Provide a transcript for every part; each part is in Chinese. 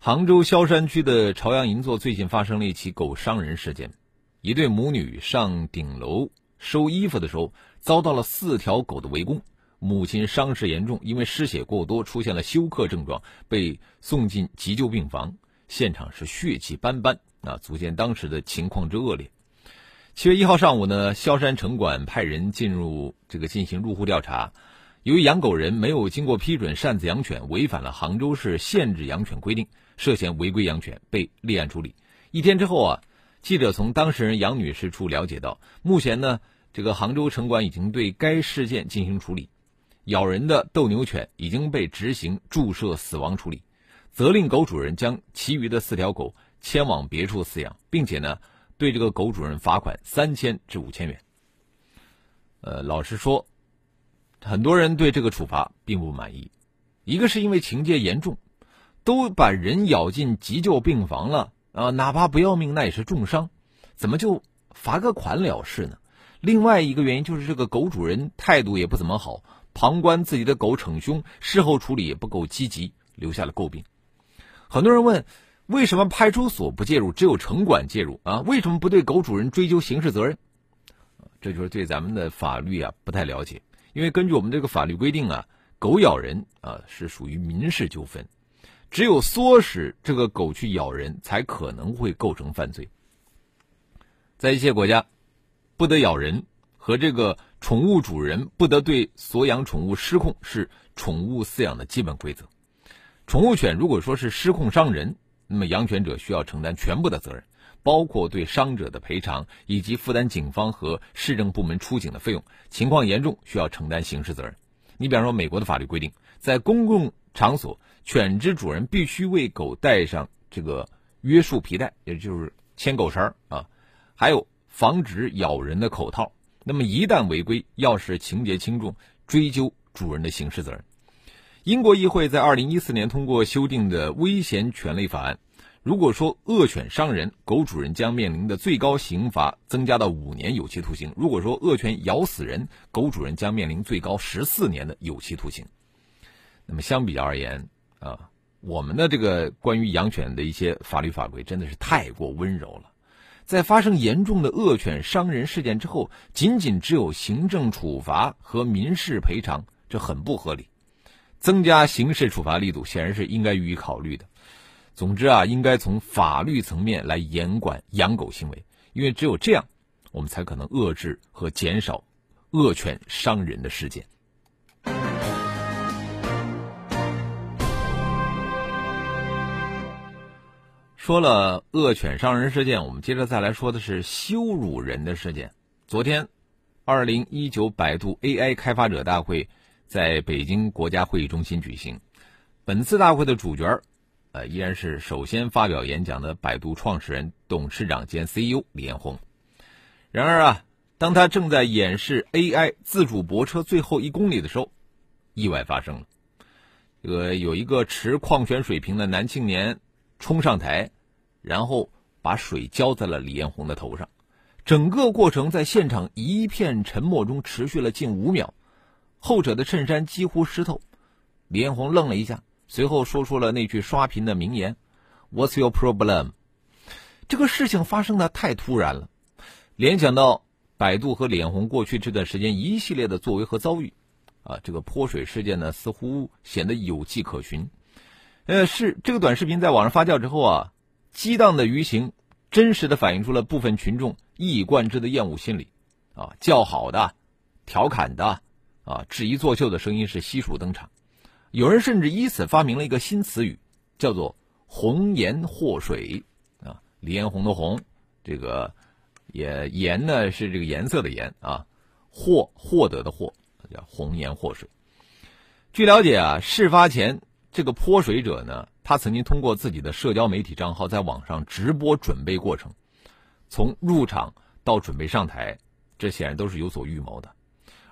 杭州萧山区的朝阳银座最近发生了一起狗伤人事件，一对母女上顶楼收衣服的时候，遭到了四条狗的围攻，母亲伤势严重，因为失血过多出现了休克症状，被送进急救病房，现场是血迹斑斑啊，足见当时的情况之恶劣。七月一号上午呢，萧山城管派人进入这个进行入户调查。由于养狗人没有经过批准擅自养犬，违反了杭州市限制养犬规定，涉嫌违规养犬，被立案处理。一天之后啊，记者从当事人杨女士处了解到，目前呢，这个杭州城管已经对该事件进行处理，咬人的斗牛犬已经被执行注射死亡处理，责令狗主人将其余的四条狗迁往别处饲养，并且呢，对这个狗主人罚款三千至五千元。呃，老实说。很多人对这个处罚并不满意，一个是因为情节严重，都把人咬进急救病房了啊，哪怕不要命那也是重伤，怎么就罚个款了事呢？另外一个原因就是这个狗主人态度也不怎么好，旁观自己的狗逞凶，事后处理也不够积极，留下了诟病。很多人问，为什么派出所不介入，只有城管介入啊？为什么不对狗主人追究刑事责任？这就是对咱们的法律啊不太了解。因为根据我们这个法律规定啊，狗咬人啊是属于民事纠纷，只有唆使这个狗去咬人才可能会构成犯罪。在一些国家，不得咬人和这个宠物主人不得对所养宠物失控是宠物饲养的基本规则。宠物犬如果说是失控伤人，那么养犬者需要承担全部的责任。包括对伤者的赔偿，以及负担警方和市政部门出警的费用，情况严重需要承担刑事责任。你比方说，美国的法律规定，在公共场所，犬只主人必须为狗戴上这个约束皮带，也就是牵狗绳啊，还有防止咬人的口套。那么一旦违规，要是情节轻重，追究主人的刑事责任。英国议会在二零一四年通过修订的危险犬类法案。如果说恶犬伤人，狗主人将面临的最高刑罚增加到五年有期徒刑；如果说恶犬咬死人，狗主人将面临最高十四年的有期徒刑。那么相比较而言啊，我们的这个关于养犬的一些法律法规真的是太过温柔了。在发生严重的恶犬伤人事件之后，仅仅只有行政处罚和民事赔偿，这很不合理。增加刑事处罚力度显然是应该予以考虑的。总之啊，应该从法律层面来严管养狗行为，因为只有这样，我们才可能遏制和减少恶犬伤人的事件。说了恶犬伤人事件，我们接着再来说的是羞辱人的事件。昨天，二零一九百度 AI 开发者大会在北京国家会议中心举行，本次大会的主角呃，依然是首先发表演讲的百度创始人、董事长兼 CEO 李彦宏。然而啊，当他正在演示 AI 自主泊车最后一公里的时候，意外发生了。这个有一个持矿泉水瓶的男青年冲上台，然后把水浇在了李彦宏的头上。整个过程在现场一片沉默中持续了近五秒，后者的衬衫几乎湿透。李彦宏愣了一下。随后说出了那句刷屏的名言：“What's your problem？” 这个事情发生的太突然了，联想到百度和李彦宏过去这段时间一系列的作为和遭遇，啊，这个泼水事件呢，似乎显得有迹可循。呃，是这个短视频在网上发酵之后啊，激荡的舆情真实的反映出了部分群众一以贯之的厌恶心理，啊，叫好的、调侃的、啊，质疑作秀的声音是悉数登场。有人甚至以此发明了一个新词语，叫做“红颜祸水”，啊，李彦宏的红，这个也颜呢是这个颜色的颜啊，获获得的获，叫红颜祸水。据了解啊，事发前这个泼水者呢，他曾经通过自己的社交媒体账号在网上直播准备过程，从入场到准备上台，这显然都是有所预谋的。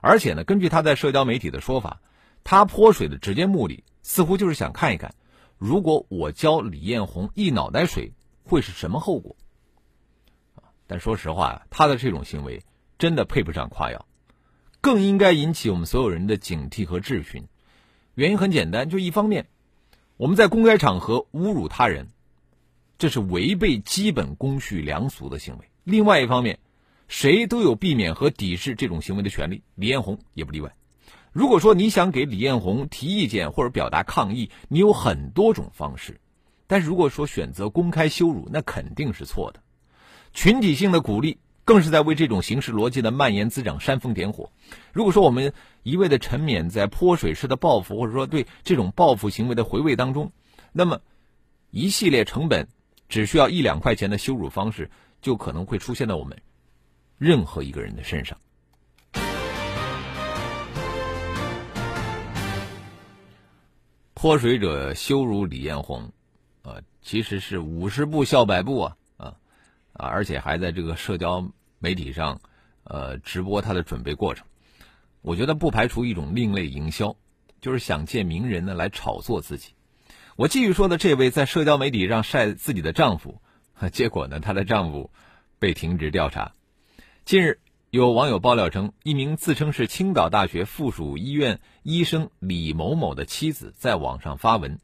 而且呢，根据他在社交媒体的说法，他泼水的直接目的似乎就是想看一看，如果我浇李彦宏一脑袋水，会是什么后果。但说实话他的这种行为真的配不上夸耀，更应该引起我们所有人的警惕和质询。原因很简单，就一方面，我们在公开场合侮辱他人，这是违背基本公序良俗的行为；另外一方面，谁都有避免和抵制这种行为的权利，李彦宏也不例外。如果说你想给李彦宏提意见或者表达抗议，你有很多种方式，但是如果说选择公开羞辱，那肯定是错的。群体性的鼓励，更是在为这种形式逻辑的蔓延滋长煽风点火。如果说我们一味的沉湎在泼水式的报复，或者说对这种报复行为的回味当中，那么一系列成本只需要一两块钱的羞辱方式，就可能会出现在我们任何一个人的身上。泼水者羞辱李彦宏，呃，其实是五十步笑百步啊。啊，而且还在这个社交媒体上，呃，直播他的准备过程。我觉得不排除一种另类营销，就是想借名人呢来炒作自己。我继续说的这位在社交媒体上晒自己的丈夫，结果呢，她的丈夫被停职调查。近日，有网友爆料称，一名自称是青岛大学附属医院医生李某某的妻子在网上发文。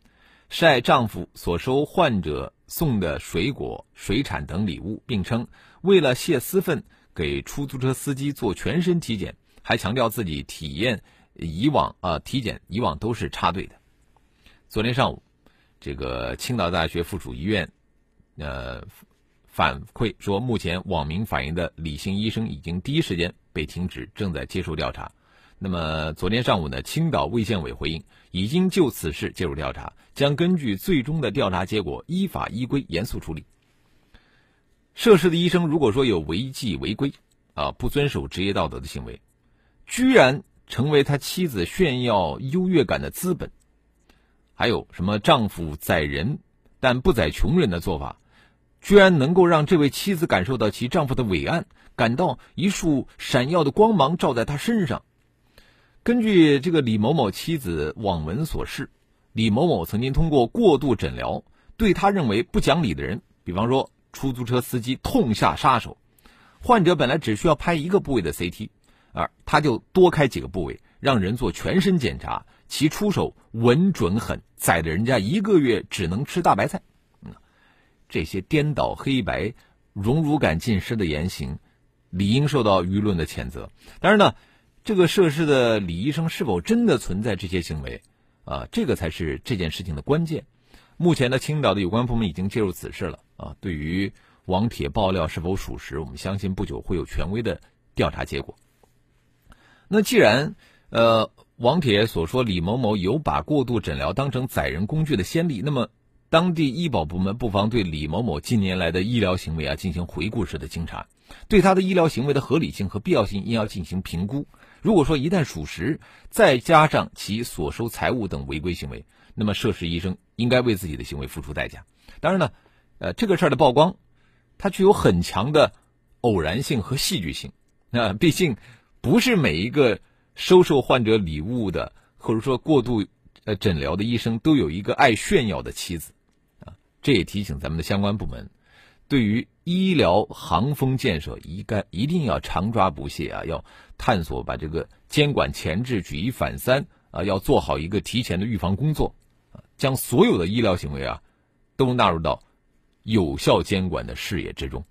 晒丈夫所收患者送的水果、水产等礼物，并称为了泄私愤给出租车司机做全身体检，还强调自己体验以往啊体检以往都是插队的。昨天上午，这个青岛大学附属医院呃反馈说，目前网民反映的李姓医生已经第一时间被停职，正在接受调查。那么昨天上午呢，青岛卫健委回应，已经就此事介入调查，将根据最终的调查结果依法依规严肃处理。涉事的医生如果说有违纪违规，啊，不遵守职业道德的行为，居然成为他妻子炫耀优越感的资本，还有什么丈夫宰人但不宰穷人的做法，居然能够让这位妻子感受到其丈夫的伟岸，感到一束闪耀的光芒照在他身上。根据这个李某某妻子网文所示，李某某曾经通过过度诊疗，对他认为不讲理的人，比方说出租车司机，痛下杀手。患者本来只需要拍一个部位的 CT，而他就多开几个部位，让人做全身检查。其出手稳准狠，宰的人家一个月只能吃大白菜。嗯，这些颠倒黑白、荣辱感尽失的言行，理应受到舆论的谴责。当然呢。这个涉事的李医生是否真的存在这些行为？啊，这个才是这件事情的关键。目前呢，青岛的有关部门已经介入此事了。啊，对于网帖爆料是否属实，我们相信不久会有权威的调查结果。那既然呃网帖所说李某某有把过度诊疗当成宰人工具的先例，那么当地医保部门不妨对李某某近年来的医疗行为啊进行回顾式的清查，对他的医疗行为的合理性和必要性应要进行评估。如果说一旦属实，再加上其所收财物等违规行为，那么涉事医生应该为自己的行为付出代价。当然呢，呃，这个事儿的曝光，它具有很强的偶然性和戏剧性。啊，毕竟不是每一个收受患者礼物的，或者说过度呃诊疗的医生都有一个爱炫耀的妻子。啊，这也提醒咱们的相关部门。对于医疗行风建设，一该一定要常抓不懈啊！要探索把这个监管前置举一反三啊，要做好一个提前的预防工作，将所有的医疗行为啊都纳入到有效监管的视野之中。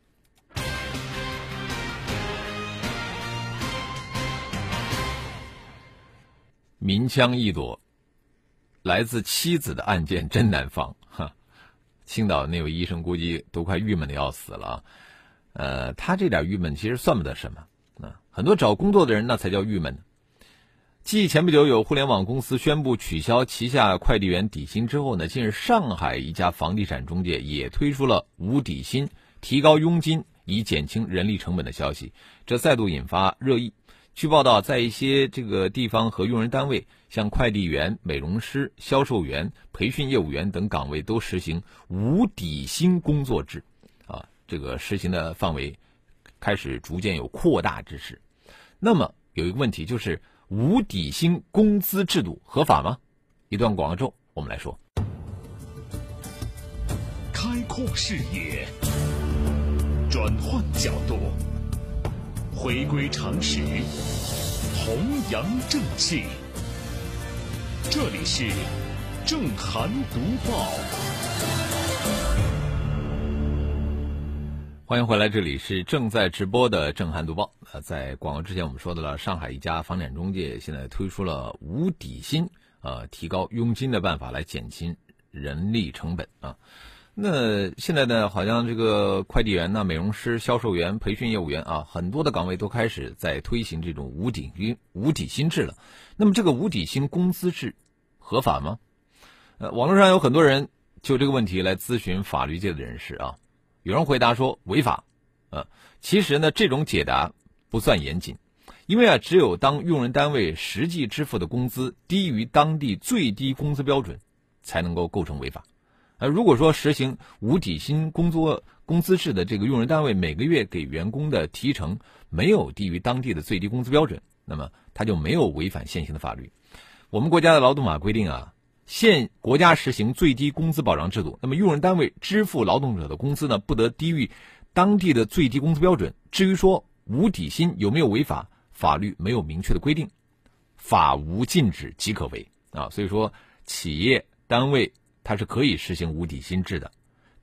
明枪易躲，来自妻子的案件真难防哈。青岛那位医生估计都快郁闷的要死了，呃，他这点郁闷其实算不得什么，啊，很多找工作的人那才叫郁闷呢。继前不久有互联网公司宣布取消旗下快递员底薪之后呢，近日上海一家房地产中介也推出了无底薪、提高佣金以减轻人力成本的消息，这再度引发热议。据报道，在一些这个地方和用人单位，像快递员、美容师、销售员、培训业务员等岗位都实行无底薪工作制，啊，这个实行的范围开始逐渐有扩大之势。那么有一个问题就是，无底薪工资制度合法吗？一段广告之后，我们来说。开阔视野，转换角度。回归常识，弘扬正气。这里是正涵读报，欢迎回来。这里是正在直播的震撼读报。呃，在广告之前，我们说到了上海一家房产中介现在推出了无底薪，呃，提高佣金的办法来减轻人力成本啊。那现在呢，好像这个快递员呢、美容师、销售员、培训业务员啊，很多的岗位都开始在推行这种无底薪、无底薪制了。那么这个无底薪工资制合法吗？呃，网络上有很多人就这个问题来咨询法律界的人士啊。有人回答说违法，呃，其实呢，这种解答不算严谨，因为啊，只有当用人单位实际支付的工资低于当地最低工资标准，才能够构成违法。呃，如果说实行无底薪工作工资制的这个用人单位每个月给员工的提成没有低于当地的最低工资标准，那么他就没有违反现行的法律。我们国家的劳动法规定啊，现国家实行最低工资保障制度，那么用人单位支付劳动者的工资呢，不得低于当地的最低工资标准。至于说无底薪有没有违法，法律没有明确的规定，法无禁止即可为啊。所以说，企业单位。它是可以实行无底薪制的，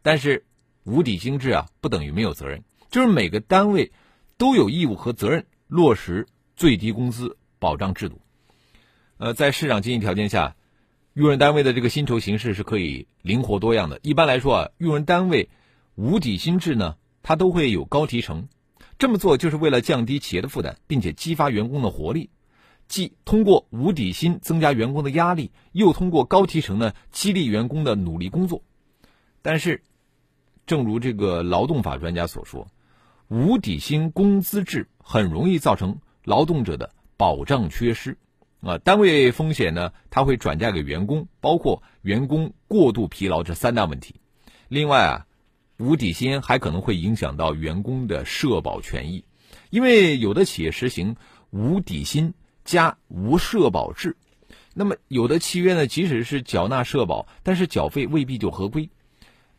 但是无底薪制啊不等于没有责任，就是每个单位都有义务和责任落实最低工资保障制度。呃，在市场经济条件下，用人单位的这个薪酬形式是可以灵活多样的。一般来说啊，用人单位无底薪制呢，它都会有高提成，这么做就是为了降低企业的负担，并且激发员工的活力。既通过无底薪增加员工的压力，又通过高提成呢激励员工的努力工作。但是，正如这个劳动法专家所说，无底薪工资制很容易造成劳动者的保障缺失，啊，单位风险呢，它会转嫁给员工，包括员工过度疲劳这三大问题。另外啊，无底薪还可能会影响到员工的社保权益，因为有的企业实行无底薪。加无社保制，那么有的契约呢，即使是缴纳社保，但是缴费未必就合规。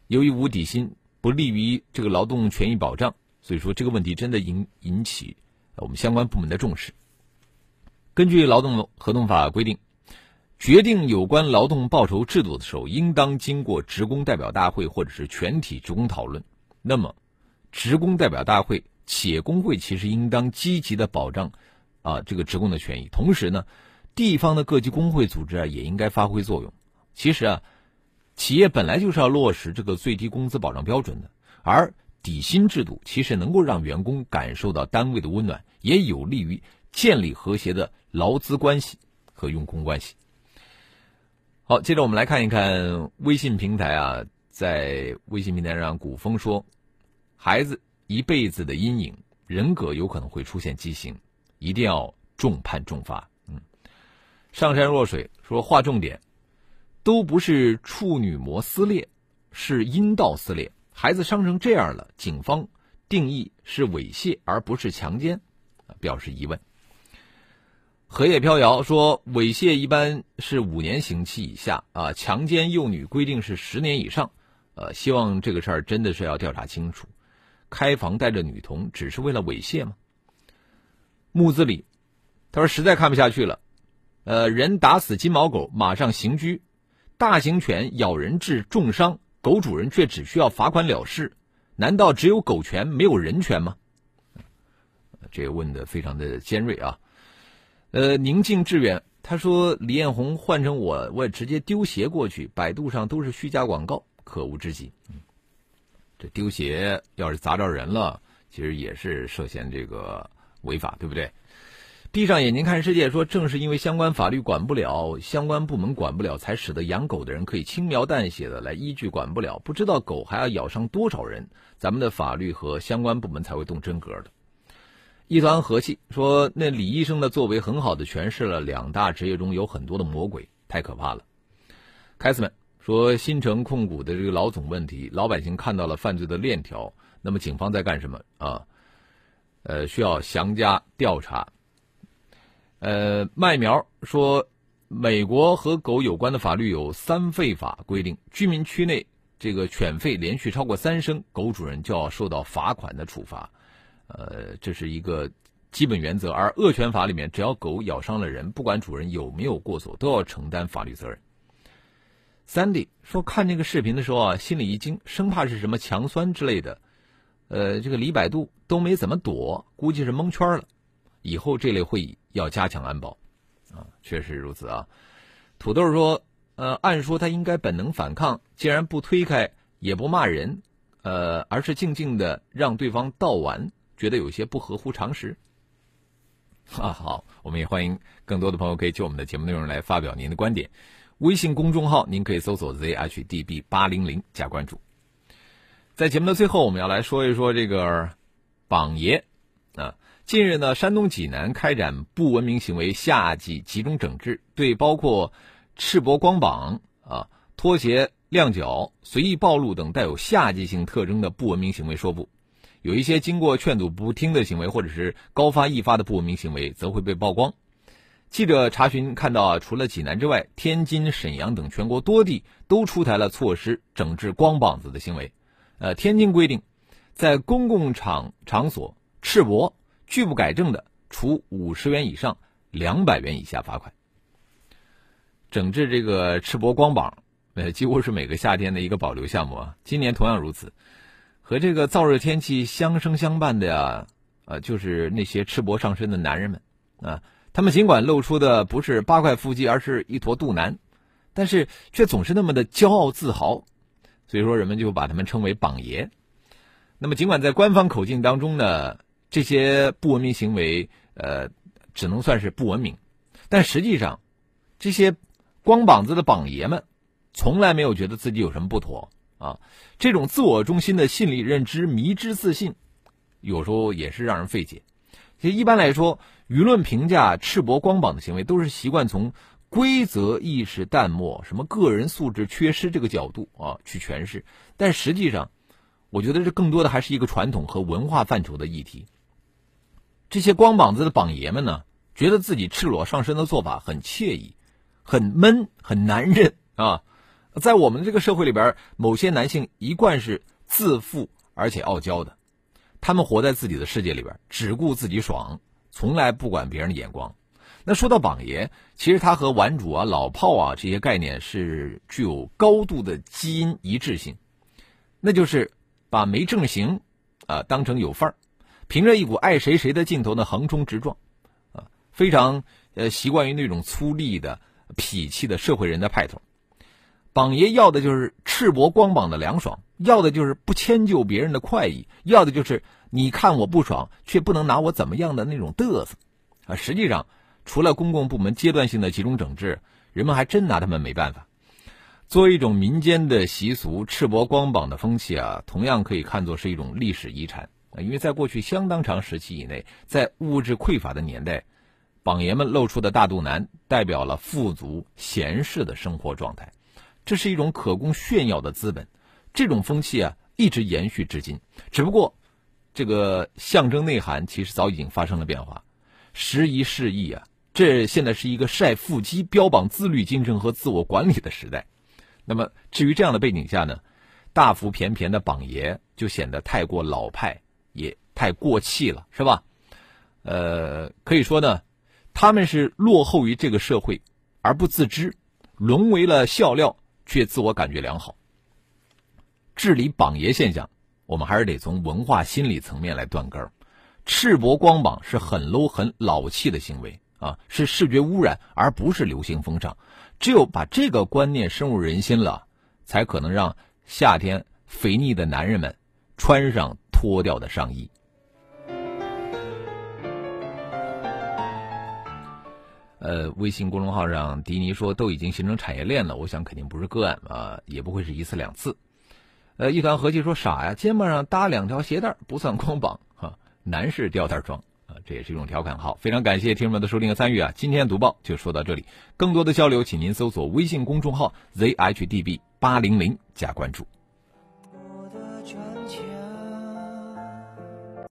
由于无底薪不利于这个劳动权益保障，所以说这个问题真的引引起我们相关部门的重视。根据劳动合同法规定，决定有关劳动报酬制度的时候，应当经过职工代表大会或者是全体职工讨论。那么，职工代表大会、企业工会其实应当积极的保障。啊，这个职工的权益，同时呢，地方的各级工会组织啊，也应该发挥作用。其实啊，企业本来就是要落实这个最低工资保障标准的，而底薪制度其实能够让员工感受到单位的温暖，也有利于建立和谐的劳资关系和用工关系。好，接着我们来看一看微信平台啊，在微信平台上，古风说，孩子一辈子的阴影，人格有可能会出现畸形。一定要重判重罚。嗯，上善若水说划重点，都不是处女膜撕裂，是阴道撕裂。孩子伤成这样了，警方定义是猥亵而不是强奸，表示疑问。荷叶飘摇说猥亵一般是五年刑期以下啊，强奸幼女规定是十年以上。呃，希望这个事儿真的是要调查清楚。开房带着女童只是为了猥亵吗？木子李，他说实在看不下去了，呃，人打死金毛狗，马上刑拘；大型犬咬人致重伤，狗主人却只需要罚款了事，难道只有狗权没有人权吗？这个问的非常的尖锐啊！呃，宁静致远，他说李彦宏换成我，我也直接丢鞋过去，百度上都是虚假广告，可恶至极。这丢鞋要是砸着人了，其实也是涉嫌这个。违法对不对？闭上眼睛看世界说，正是因为相关法律管不了，相关部门管不了，才使得养狗的人可以轻描淡写的来依据管不了，不知道狗还要咬伤多少人，咱们的法律和相关部门才会动真格的。一团和气说，那李医生的作为很好的诠释了两大职业中有很多的魔鬼，太可怕了。凯斯们说，新城控股的这个老总问题，老百姓看到了犯罪的链条，那么警方在干什么啊？呃，需要详加调查。呃，麦苗说，美国和狗有关的法律有三吠法规定，居民区内这个犬吠连续超过三声，狗主人就要受到罚款的处罚。呃，这是一个基本原则。而恶犬法里面，只要狗咬伤了人，不管主人有没有过错，都要承担法律责任。三弟说，看这个视频的时候啊，心里一惊，生怕是什么强酸之类的。呃，这个李百度都没怎么躲，估计是蒙圈了。以后这类会议要加强安保，啊，确实如此啊。土豆说，呃，按说他应该本能反抗，既然不推开，也不骂人，呃，而是静静的让对方道完，觉得有些不合乎常识。啊，好，我们也欢迎更多的朋友可以就我们的节目内容来发表您的观点。微信公众号您可以搜索 zhdb 八零零加关注。在节目的最后，我们要来说一说这个榜爷啊。近日呢，山东济南开展不文明行为夏季集中整治，对包括赤膊光膀啊、拖鞋亮脚、随意暴露等带有夏季性特征的不文明行为说不。有一些经过劝阻不听的行为，或者是高发易发的不文明行为，则会被曝光。记者查询看到，除了济南之外，天津、沈阳等全国多地都出台了措施整治光膀子的行为。呃，天津规定，在公共场场所赤膊。拒不改正的，处五十元以上两百元以下罚款。整治这个赤膊光膀，呃，几乎是每个夏天的一个保留项目啊。今年同样如此。和这个燥热天气相生相伴的呀，呃，就是那些赤膊上身的男人们啊。他们尽管露出的不是八块腹肌，而是一坨肚腩，但是却总是那么的骄傲自豪。所以说，人们就把他们称为“膀爷”。那么，尽管在官方口径当中呢。这些不文明行为，呃，只能算是不文明，但实际上，这些光膀子的膀爷们，从来没有觉得自己有什么不妥啊。这种自我中心的心理认知、迷之自信，有时候也是让人费解。其实一般来说，舆论评价赤膊光膀的行为，都是习惯从规则意识淡漠、什么个人素质缺失这个角度啊去诠释，但实际上，我觉得这更多的还是一个传统和文化范畴的议题。这些光膀子的膀爷们呢，觉得自己赤裸上身的做法很惬意，很闷，很男人啊。在我们这个社会里边，某些男性一贯是自负而且傲娇的，他们活在自己的世界里边，只顾自己爽，从来不管别人的眼光。那说到榜爷，其实他和玩主啊、老炮啊这些概念是具有高度的基因一致性，那就是把没正形啊当成有范儿。凭着一股爱谁谁的劲头呢，横冲直撞，啊，非常呃习惯于那种粗粝的痞气的社会人的派头。榜爷要的就是赤膊光膀的凉爽，要的就是不迁就别人的快意，要的就是你看我不爽却不能拿我怎么样的那种嘚瑟。啊，实际上除了公共部门阶段性的集中整治，人们还真拿他们没办法。作为一种民间的习俗，赤膊光膀的风气啊，同样可以看作是一种历史遗产。因为在过去相当长时期以内，在物质匮乏的年代，榜爷们露出的大肚腩代表了富足闲适的生活状态，这是一种可供炫耀的资本。这种风气啊，一直延续至今。只不过，这个象征内涵其实早已经发生了变化。时移世易啊，这现在是一个晒腹肌、标榜自律精神和自我管理的时代。那么，至于这样的背景下呢，大腹便便的榜爷就显得太过老派。也太过气了，是吧？呃，可以说呢，他们是落后于这个社会而不自知，沦为了笑料，却自我感觉良好。治理榜爷现象，我们还是得从文化心理层面来断根儿。赤膊光膀是很 low、很老气的行为啊，是视觉污染，而不是流行风尚。只有把这个观念深入人心了，才可能让夏天肥腻的男人们穿上。脱掉的上衣。呃，微信公众号上，迪尼说都已经形成产业链了，我想肯定不是个案啊，也不会是一次两次。呃，一团和气说傻呀，肩膀上搭两条鞋带不算光膀哈，男士吊带装啊，这也是一种调侃。好，非常感谢听众们的收听和参与啊！今天读报就说到这里，更多的交流，请您搜索微信公众号 zhdb 八零零加关注。